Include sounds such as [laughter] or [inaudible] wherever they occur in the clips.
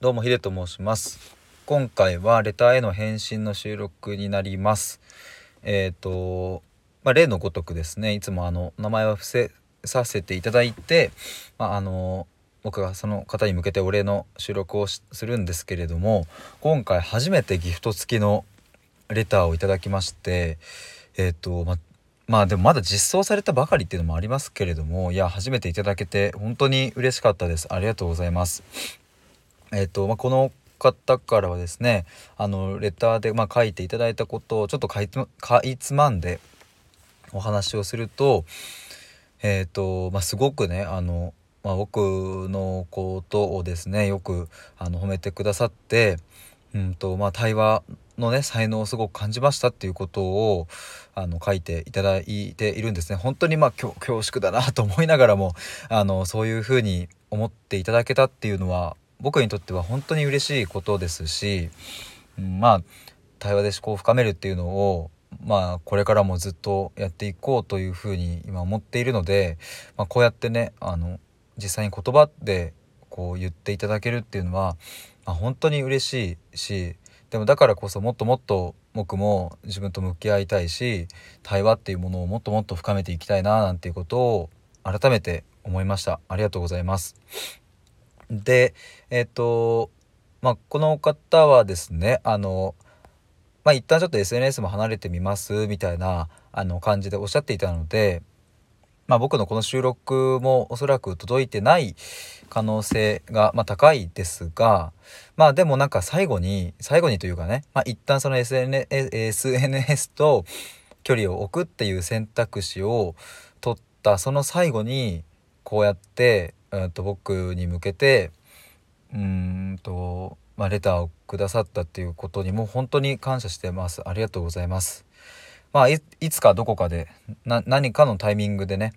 どうもヒデと申します。今回はレターへの返信の収録になります。えっ、ー、とまあ、例のごとくですねいつもあの名前は伏せさせていただいてまあ、あの僕がその方に向けてお礼の収録をするんですけれども今回初めてギフト付きのレターをいただきましてえっ、ー、とままあでもまだ実装されたばかりっていうのもありますけれどもいや初めていただけて本当に嬉しかったです。ありがとうございます。えっ、ー、とまあ、この方からはですねあのレターでまあ書いていただいたことをちょっとかいつまんでお話をするとえっ、ー、とまあ、すごくねあの、まあ、僕のことをですねよくあの褒めてくださってうんとまあ、対話のね才能をすごく感じましたっていうことをあの書いていただいているんですね。本当にまあ恐縮だなと思いながらもあのそういうふうに思っていただけたっていうのは僕にとっては本当に嬉しいことですし、うん、まあ対話で思考を深めるっていうのをまあこれからもずっとやっていこうというふうに今思っているので、まあ、こうやってねあの実際に言葉でこう言っていただけるっていうのは、まあ、本当に嬉しいしでもだからこそもっともっと僕も自分と向き合いたいし対話っていうものをもっともっと深めていきたいななんていうことを改めて思いました。ありがとうございます。でえっ、ー、とまあこの方はですねあのまあ一旦ちょっと SNS も離れてみますみたいなあの感じでおっしゃっていたのでまあ、僕のこの収録もおそらく届いてない可能性が、まあ、高いですがまあでもなんか最後に最後にというかね、まあ、一旦その SN SNS と距離を置くっていう選択肢を取ったその最後にこうやって、うんと僕に向けてうんと、まあ、レターをくださったっていうことにも本当に感謝してますありがとうございます。まあいつかどこかで何かのタイミングでね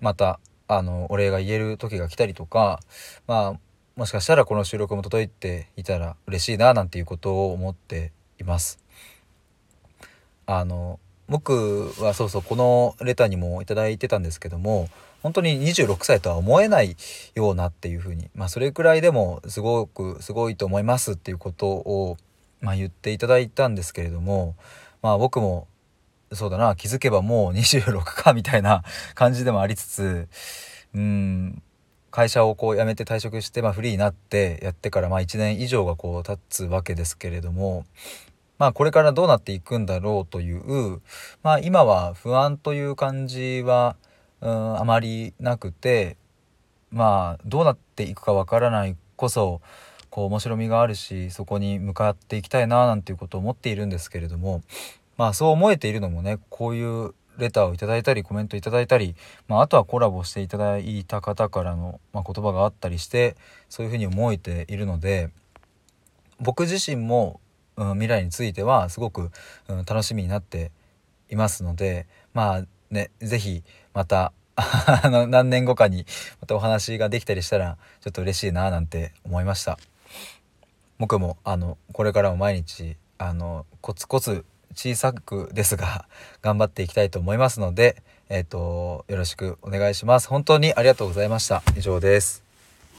またあのお礼が言える時が来たりとかまあもしかしたらこの収録も届いていたら嬉しいななんていうことを思っています。あの僕はそうそうこのレターにも頂いてたんですけども本当に26歳とは思えないようなっていうふうにまあそれくらいでもすごくすごいと思いますっていうことを、まあ、言っていただいたんですけれどもまあ僕もそうだな気づけばもう26かみたいな感じでもありつつうん会社をこう辞めて退職して、まあ、フリーになってやってからまあ1年以上がこう経つわけですけれどもまあこれからどうなっていくんだろうというまあ今は不安という感じはうんあまりなくてまあどうなっていくかわからないこそこう面白みがあるしそこに向かっていきたいななんていうことを思っているんですけれどもまあそう思えているのもねこういうレターをいただいたりコメントいただいたり、まあ、あとはコラボしていただいた方からの、まあ、言葉があったりしてそういうふうに思えているので僕自身も、うん、未来についてはすごく、うん、楽しみになっていますのでまあね是非また [laughs] あの何年後かにまたお話ができたりしたらちょっと嬉しいななんて思いました僕もあのこれからも毎日あのコツコツ小さくですが [laughs] 頑張っていきたいと思いますので、えっ、ー、と、よろしくお願いします。本当にありがとうございました。以上です。